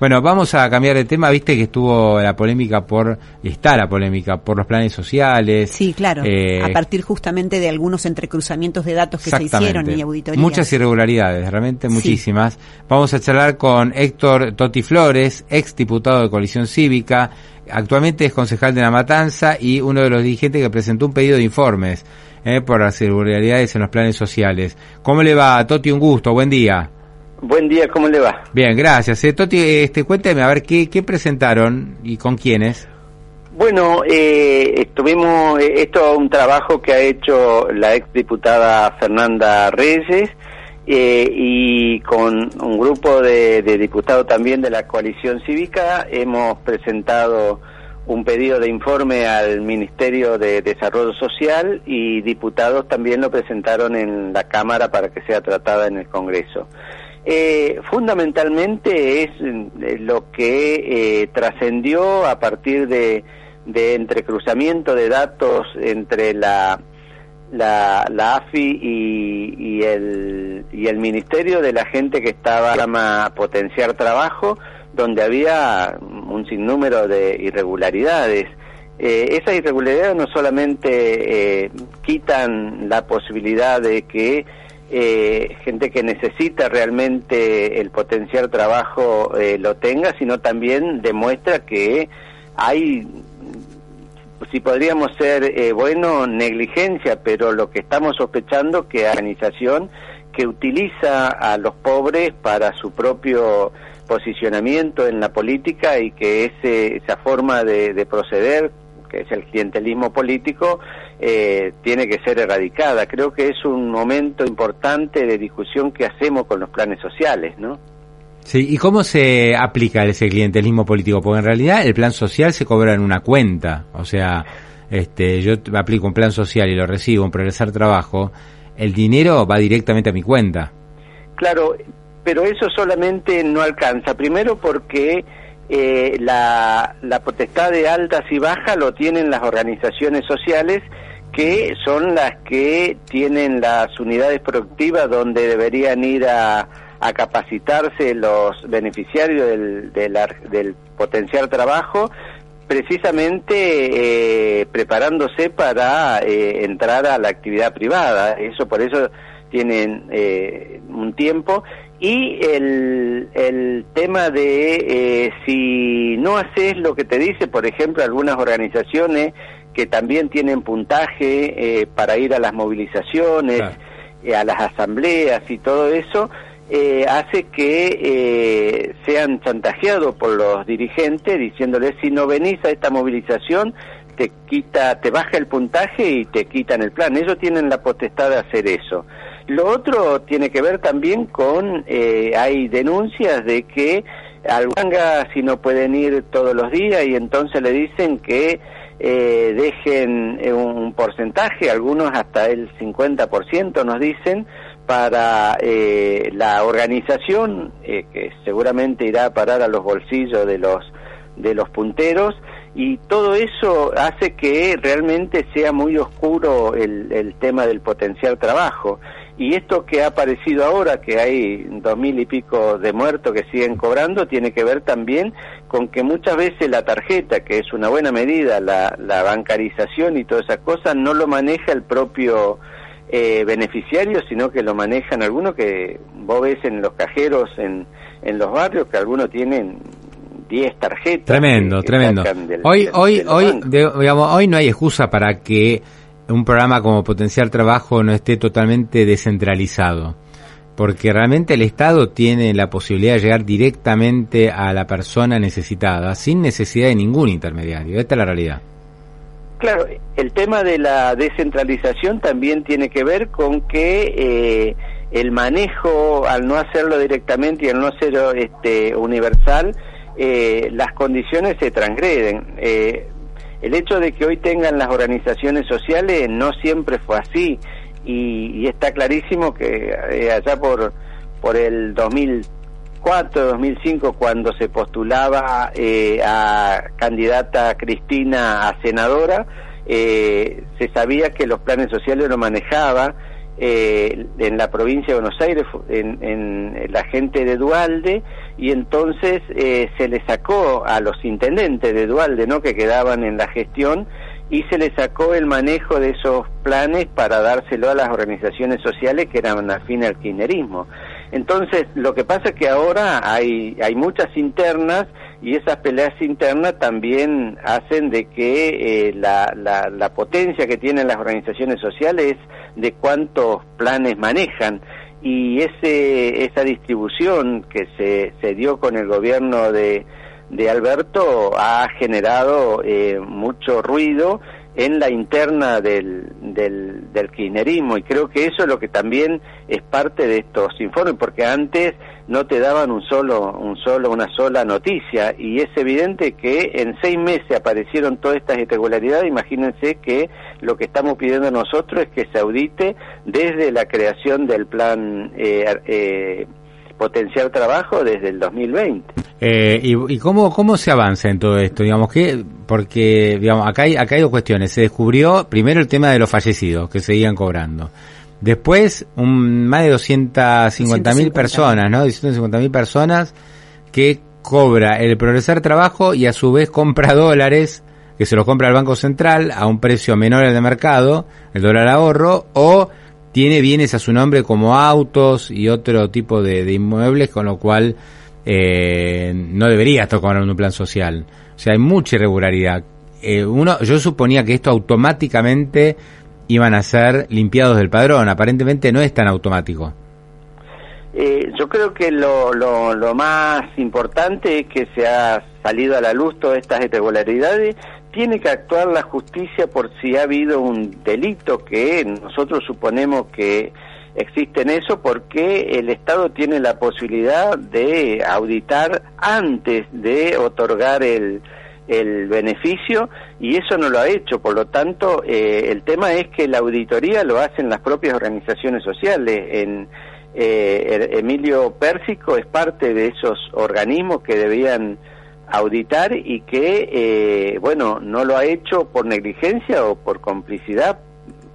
Bueno, vamos a cambiar de tema. Viste que estuvo la polémica por, está la polémica por los planes sociales. Sí, claro. Eh, a partir justamente de algunos entrecruzamientos de datos que se hicieron y auditorías. Muchas irregularidades, realmente Sí. muchísimas. Vamos a charlar con Héctor Totti Flores, ex diputado de Coalición Cívica, actualmente es concejal de La Matanza y uno de los dirigentes que presentó un pedido de informes eh, por las irregularidades en los planes sociales. ¿Cómo le va, Toti? Un gusto, buen día. Buen día, ¿cómo le va? Bien, gracias. Eh, Toti, este, cuénteme, a ver, ¿qué, qué presentaron y con quiénes? Bueno, eh, estuvimos, eh, esto es un trabajo que ha hecho la ex diputada Fernanda Reyes eh, y con un grupo de, de diputados también de la coalición cívica hemos presentado un pedido de informe al Ministerio de Desarrollo Social y diputados también lo presentaron en la Cámara para que sea tratada en el Congreso. Eh, fundamentalmente es eh, lo que eh, trascendió a partir de, entrecruzamiento de datos entre la, la, la AFI y, y, el, y el Ministerio de la gente que estaba a potenciar trabajo, donde había un sinnúmero de irregularidades. Eh, esas irregularidades no solamente eh, quitan la posibilidad de que eh, gente que necesita realmente el potencial trabajo eh, lo tenga, sino también demuestra que hay, si podríamos ser eh, bueno, negligencia, pero lo que estamos sospechando que organización que utiliza a los pobres para su propio posicionamiento en la política y que ese, esa forma de, de proceder que es el clientelismo político, eh, tiene que ser erradicada. Creo que es un momento importante de discusión que hacemos con los planes sociales, ¿no? Sí, ¿y cómo se aplica ese clientelismo político? Porque en realidad el plan social se cobra en una cuenta, o sea, este, yo aplico un plan social y lo recibo, un progresar trabajo, el dinero va directamente a mi cuenta. Claro, pero eso solamente no alcanza. Primero porque eh, la, la potestad de altas y bajas lo tienen las organizaciones sociales que son las que tienen las unidades productivas donde deberían ir a, a capacitarse los beneficiarios del, del, del potencial trabajo precisamente eh, preparándose para eh, entrar a la actividad privada. Eso por eso tienen eh, un tiempo. Y el, el tema de eh, si no haces lo que te dice, por ejemplo, algunas organizaciones que también tienen puntaje eh, para ir a las movilizaciones, Claro. eh, a las asambleas y todo eso, eh, hace que eh, sean chantajeados por los dirigentes diciéndoles si no venís a esta movilización te quita, te baja el puntaje y te quitan el plan. Ellos tienen la potestad de hacer eso. Lo otro tiene que ver también con, eh, hay denuncias de que al si no pueden ir todos los días y entonces le dicen que eh, dejen eh, un porcentaje, algunos hasta el 50% nos dicen, para eh, la organización, eh, que seguramente irá a parar a los bolsillos de los, de los punteros, y todo eso hace que realmente sea muy oscuro el, el tema del potencial trabajo. Y esto que ha aparecido ahora, que hay dos mil y pico de muertos que siguen cobrando, tiene que ver también con que muchas veces la tarjeta, que es una buena medida, la, la bancarización y todas esas cosas, no lo maneja el propio eh, beneficiario, sino que lo manejan algunos que vos ves en los cajeros en, en los barrios, que algunos tienen 10 tarjetas. Tremendo, que- que tremendo. del- hoy, del- hoy, hoy, de- digamos, hoy no hay excusa para que un programa como Potenciar Trabajo no esté totalmente descentralizado. Porque realmente el Estado tiene la posibilidad de llegar directamente a la persona necesitada, sin necesidad de ningún intermediario. Esta es la realidad. Claro, el tema de la descentralización también tiene que ver con que eh, el manejo, al no hacerlo directamente y al no ser este, universal, eh, las condiciones se transgreden. Eh, el hecho de que hoy tengan las organizaciones sociales no siempre fue así. Y, está clarísimo que eh, allá por, por el 2000 2004, 2005, cuando se postulaba eh, a candidata Cristina a senadora, eh, se sabía que los planes sociales lo manejaba eh, en la provincia de Buenos Aires, en, en la gente de Dualde, y entonces eh, se le sacó a los intendentes de Dualde, ¿no? que quedaban en la gestión, y se le sacó el manejo de esos planes para dárselo a las organizaciones sociales que eran afín al kirchnerismo. Entonces, lo que pasa es que ahora hay, hay muchas internas y esas peleas internas también hacen de que eh, la, la, la potencia que tienen las organizaciones sociales de cuántos planes manejan. Y ese, esa distribución que se, se dio con el gobierno de, de Alberto ha generado eh, mucho ruido en la interna del, del, kirchnerismo. Y creo que eso es lo que también es parte de estos informes porque antes no te daban un solo un solo una sola noticia. Y es evidente que en seis meses aparecieron todas estas irregularidades. Imagínense que lo que estamos pidiendo nosotros es que se audite desde la creación del plan eh, eh, potenciar trabajo desde el 2020 eh, y, y cómo, cómo se avanza en todo esto? Digamos que, porque, digamos, acá hay, acá hay dos cuestiones. Se descubrió primero el tema de los fallecidos que seguían cobrando. Después, un, más de 250 mil personas, ¿no? 250 mil personas que cobra el progresar trabajo y a su vez compra dólares que se los compra el Banco Central a un precio menor al de mercado, el dólar ahorro, o tiene bienes a su nombre como autos y otro tipo de, de inmuebles, con lo cual eh, no debería cobrando un plan social. O sea, hay mucha irregularidad. Eh, uno, yo suponía que esto automáticamente iban a ser limpiados del padrón. Aparentemente no es tan automático. Eh, yo creo que lo, lo, lo, más importante es que se ha salido a la luz todas estas irregularidades. Tiene que actuar la justicia por si ha habido un delito que nosotros suponemos que existe en eso porque el Estado tiene la posibilidad de auditar antes de otorgar el, el beneficio y eso no lo ha hecho. Por lo tanto, eh, el tema es que la auditoría lo hacen las propias organizaciones sociales. En, eh, Emilio Pérsico es parte de esos organismos que debían auditar y que, eh, bueno, no lo ha hecho por negligencia o por complicidad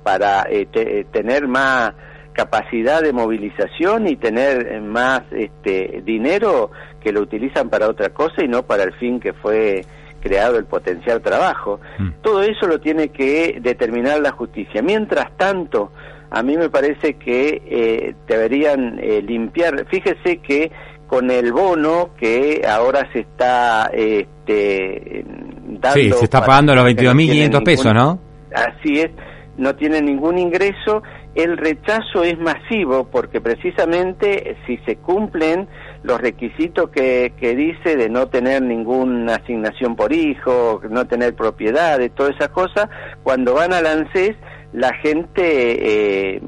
para eh, te, tener más capacidad de movilización y tener más este dinero que lo utilizan para otra cosa y no para el fin que fue creado el potencial trabajo. Mm. Todo eso lo tiene que determinar la justicia. Mientras tanto, a mí me parece que eh, deberían eh, limpiar. Fíjese que con el bono que ahora se está este, dando. Sí, se está pagando los 22.500 no pesos, ¿no? Así es, no tiene ningún ingreso el rechazo es masivo porque precisamente si se cumplen los requisitos que, que dice de no tener ninguna asignación por hijo, no tener propiedades, todas esas cosas, cuando van al ANSES la gente eh,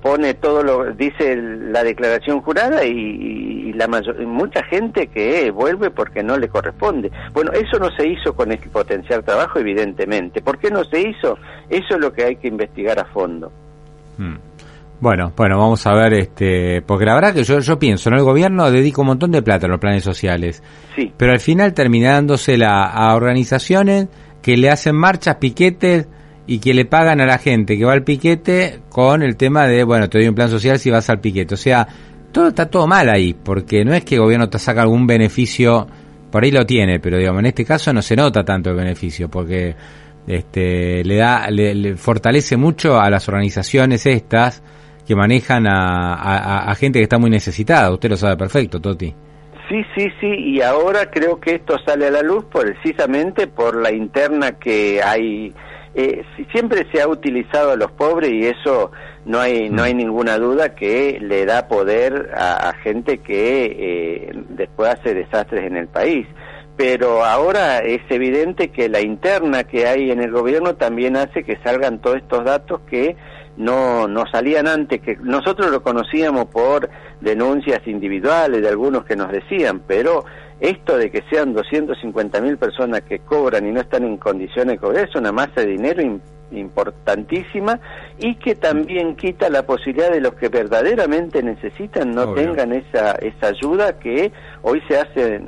pone todo lo dice la declaración jurada y, la mucha gente que vuelve porque no le corresponde. Bueno, eso no se hizo con el potencial trabajo, evidentemente. ¿Por qué no se hizo? Eso es lo que hay que investigar a fondo. Hmm. Bueno, bueno, vamos a ver, este, porque la verdad que yo, yo pienso, ¿no? El gobierno dedica un montón de plata a los planes sociales. Sí. Pero al final termina dándosela a organizaciones que le hacen marchas, piquetes y que le pagan a la gente que va al piquete con el tema de, bueno, te doy un plan social si vas al piquete. O sea, todo está todo mal ahí, porque no es que el gobierno te saca algún beneficio, por ahí lo tiene, pero digamos, en este caso no se nota tanto el beneficio, porque este, le da, le, le fortalece mucho a las organizaciones estas que manejan a, a, a, gente que está muy necesitada. Usted lo sabe perfecto, Toti. Sí, sí, sí, y ahora creo que esto sale a la luz precisamente por la interna que hay. Eh, siempre se ha utilizado a los pobres y eso no hay no hay ninguna duda que le da poder a, a gente que eh, después hace desastres en el país pero ahora es evidente que la interna que hay en el gobierno también hace que salgan todos estos datos que no, no salían antes, que nosotros lo conocíamos por denuncias individuales de algunos que nos decían, pero esto de que sean 250 mil personas que cobran y no están en condiciones de cobrar es una masa de dinero importantísima y que también quita la posibilidad de los que verdaderamente necesitan no Obvio. tengan esa, esa ayuda que hoy se hace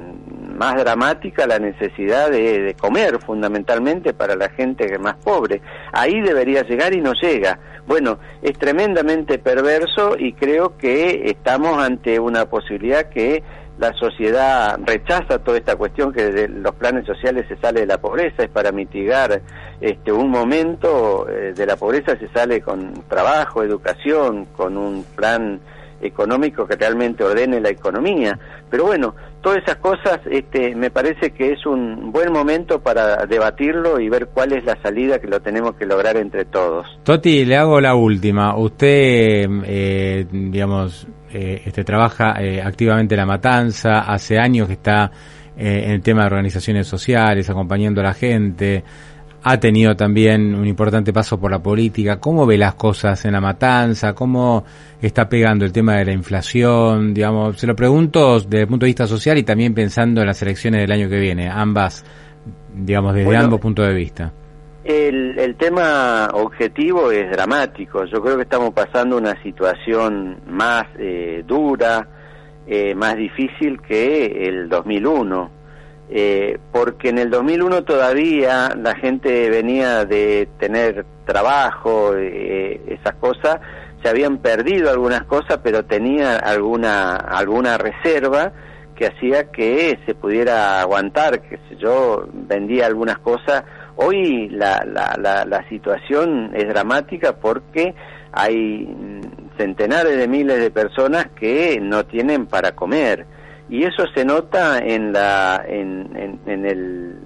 más dramática la necesidad de, comer fundamentalmente para la gente que más pobre. Ahí debería llegar y no llega. Bueno, es tremendamente perverso y creo que estamos ante una posibilidad que la sociedad rechaza toda esta cuestión que de los planes sociales se sale de la pobreza, es para mitigar este un momento eh, de la pobreza se sale con trabajo, educación, con un plan económico que realmente ordene la economía. Pero bueno, todas esas cosas este, me parece que es un buen momento para debatirlo y ver cuál es la salida que lo tenemos que lograr entre todos. Toti, le hago la última. Usted, eh, digamos, eh, este, trabaja eh, activamente en la matanza, hace años que está eh, en el tema de organizaciones sociales, acompañando a la gente. Ha tenido también un importante paso por la política. ¿Cómo ve las cosas en la matanza? ¿Cómo está pegando el tema de la inflación? Digamos, se lo pregunto desde el punto de vista social y también pensando en las elecciones del año que viene. Ambas, digamos, desde Bueno, ambos puntos de vista. El, el tema objetivo es dramático. Yo creo que estamos pasando una situación más eh, dura, eh, más difícil que el 2001. Eh, porque en el 2001 todavía la gente venía de tener trabajo, eh, esas cosas, se habían perdido algunas cosas, pero tenía alguna, alguna reserva que hacía que se pudiera aguantar, que yo, vendía algunas cosas. Hoy la, la, la, la situación es dramática porque hay mm, centenares de miles de personas que no tienen para comer y eso se nota en la en, en, en el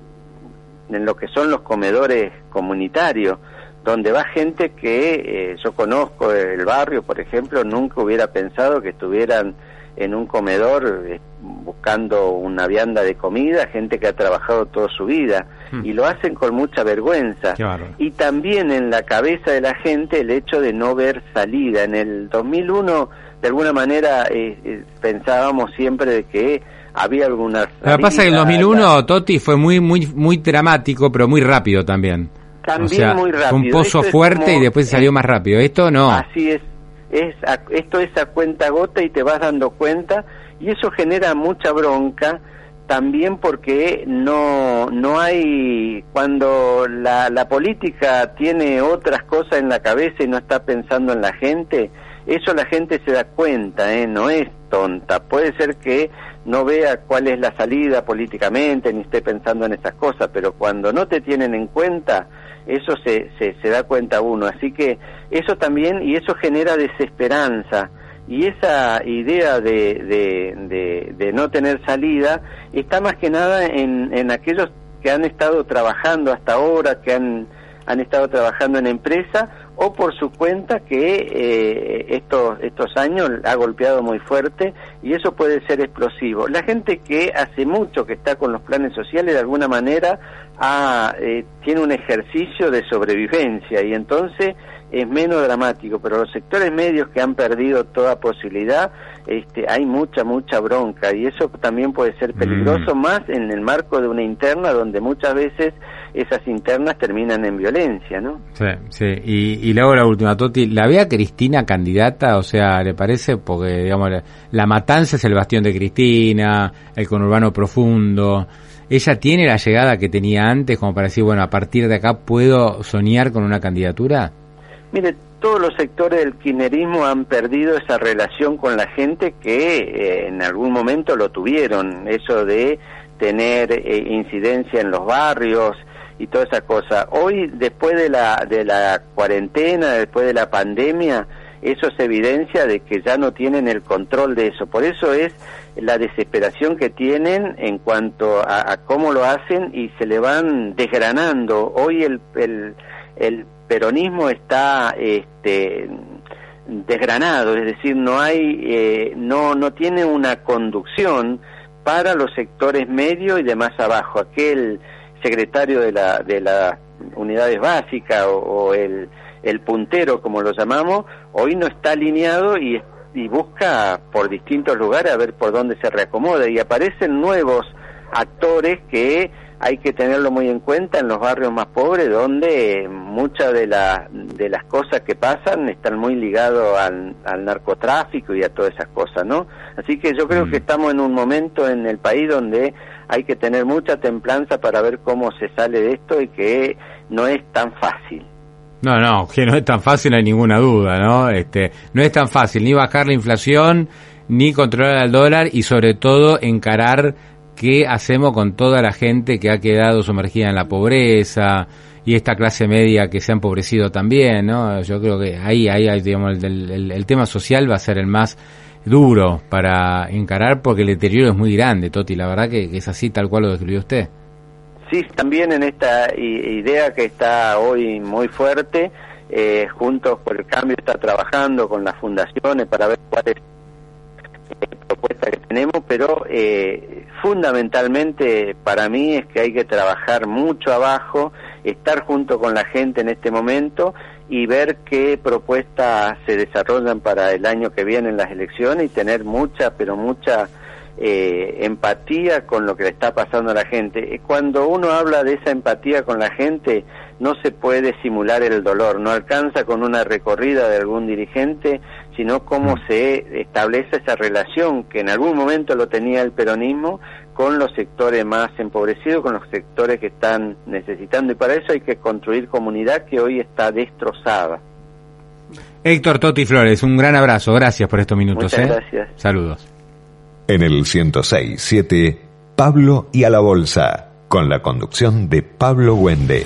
en lo que son los comedores comunitarios donde va gente que eh, yo conozco el barrio por ejemplo nunca hubiera pensado que estuvieran en un comedor eh, buscando una vianda de comida gente que ha trabajado toda su vida Hmm. y lo hacen con mucha vergüenza y también en la cabeza de la gente el hecho de no ver salida. En el 2001, de alguna manera, eh, eh, pensábamos siempre de que había algunas... Lo que pasa es que el 2001, Toti, fue muy, muy, muy dramático, pero muy rápido también. También o sea, muy rápido. Fue un pozo Esto fuerte como- y después salió más rápido. Esto no. Así es. es a- esto es a cuenta gota y te vas dando cuenta y eso genera mucha bronca también porque no no hay cuando la, la política tiene otras cosas en la cabeza y no está pensando en la gente eso la gente se da cuenta ¿eh? no es tonta puede ser que no vea cuál es la salida políticamente ni esté pensando en esas cosas pero cuando no te tienen en cuenta eso se, se, da cuenta uno. Así que eso también, y eso genera desesperanza. Y esa idea de, de, de, de no tener salida está más que nada en, en aquellos que han estado trabajando hasta ahora, que han, han estado trabajando en empresa o por su cuenta que eh, estos, estos años ha golpeado muy fuerte y eso puede ser explosivo. La gente que hace mucho que está con los planes sociales de alguna manera ha, eh, tiene un ejercicio de sobrevivencia y entonces es menos dramático, pero los sectores medios que han perdido toda posibilidad, este, hay mucha, mucha bronca y eso también puede ser peligroso más en el marco de una interna donde muchas veces esas internas terminan en violencia, ¿no? Sí, sí. Y, y luego la última, Toti, ¿la ve a Cristina candidata? O sea, ¿le parece? Porque, digamos, la, la matanza es el bastión de Cristina, el conurbano profundo. ¿Ella tiene la llegada que tenía antes como para decir, bueno, a partir de acá puedo soñar con una candidatura? Mire, todos los sectores del kirchnerismo han perdido esa relación con la gente que eh, en algún momento lo tuvieron, eso de tener eh, incidencia en los barrios y toda esa cosa. Hoy, después de la, de la cuarentena, después de la pandemia, eso es evidencia de que ya no tienen el control de eso. Por eso es la desesperación que tienen en cuanto a, a cómo lo hacen y se le van desgranando. Hoy el, el, el peronismo está este, desgranado, es decir, no hay, eh, no, no tiene una conducción para los sectores medios y de más abajo. Aquel secretario de la de las unidades básicas o, o el, el puntero, como lo llamamos, hoy no está alineado y, y busca por distintos lugares a ver por dónde se reacomoda y aparecen nuevos actores que hay que tenerlo muy en cuenta en los barrios más pobres donde muchas de, la, de las cosas que pasan están muy ligados al, al narcotráfico y a todas esas cosas, ¿no? Así que yo creo Mm. que estamos en un momento en el país donde hay que tener mucha templanza para ver cómo se sale de esto y que no es tan fácil. No, no, que no es tan fácil, no hay ninguna duda, ¿no? Este, no es tan fácil ni bajar la inflación, ni controlar el dólar y sobre todo encarar qué hacemos con toda la gente que ha quedado sumergida en la pobreza y esta clase media que se ha empobrecido también, ¿no? Yo creo que ahí, ahí, digamos, el, el- tema social va a ser el más duro para encarar porque el deterioro es muy grande, Toti, la verdad que, es así tal cual lo describió usted. Sí, también en esta idea que está hoy muy fuerte, eh, Juntos por el Cambio está trabajando con las fundaciones para ver cuál es propuesta que tenemos, pero eh, fundamentalmente para mí es que hay que trabajar mucho abajo, estar junto con la gente en este momento y ver qué propuestas se desarrollan para el año que viene en las elecciones y tener mucha, pero mucha eh, empatía con lo que le está pasando a la gente. Cuando uno habla de esa empatía con la gente, no se puede simular el dolor, no alcanza con una recorrida de algún dirigente, sino cómo se establece esa relación que en algún momento lo tenía el peronismo con los sectores más empobrecidos, con los sectores que están necesitando, y para eso hay que construir comunidad que hoy está destrozada. Héctor Toti Flores, un gran abrazo, gracias por estos minutos. Muchas ¿eh? gracias. Saludos. En el 106.7, Pablo y a la Bolsa, con la conducción de Pablo Wende.